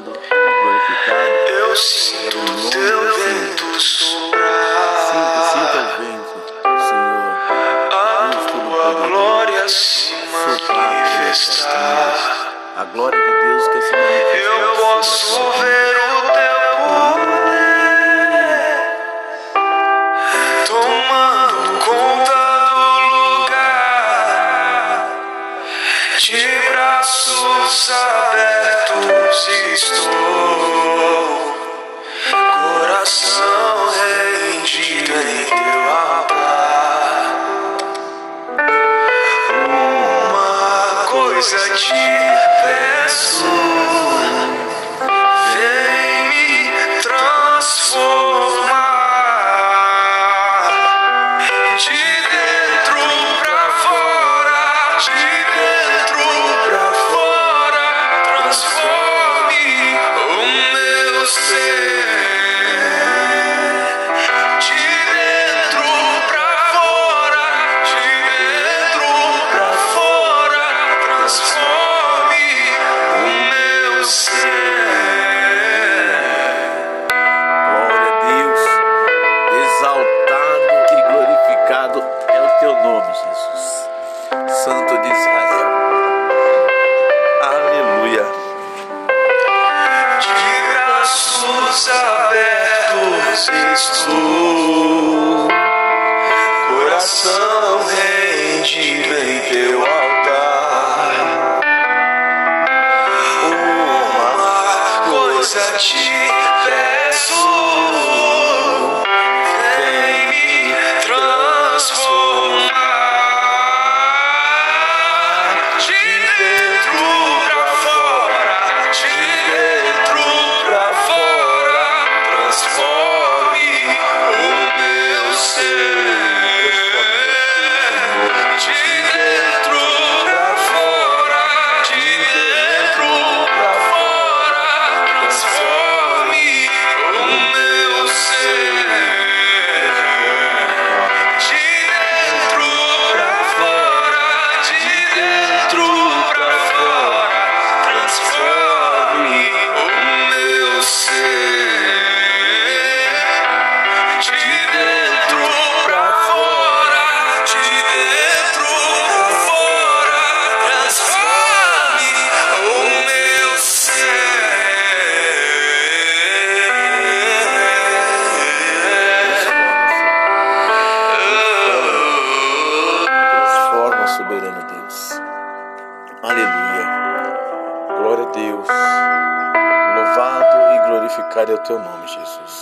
glorificado. Eu sinto o teu vento soprar. Sinta, sinta o vento, Senhor. A tua glória se manifestar. A glória de Deus que se manifesta. Eu posso ver o teu poder tomar. de braços abertos estou, coração rendido em teu altar. Uma coisa te peço. Cristo, coração rendido em altar. Uma coisa te peço. Glória a Deus. Louvado e glorificado é o teu nome, Jesus.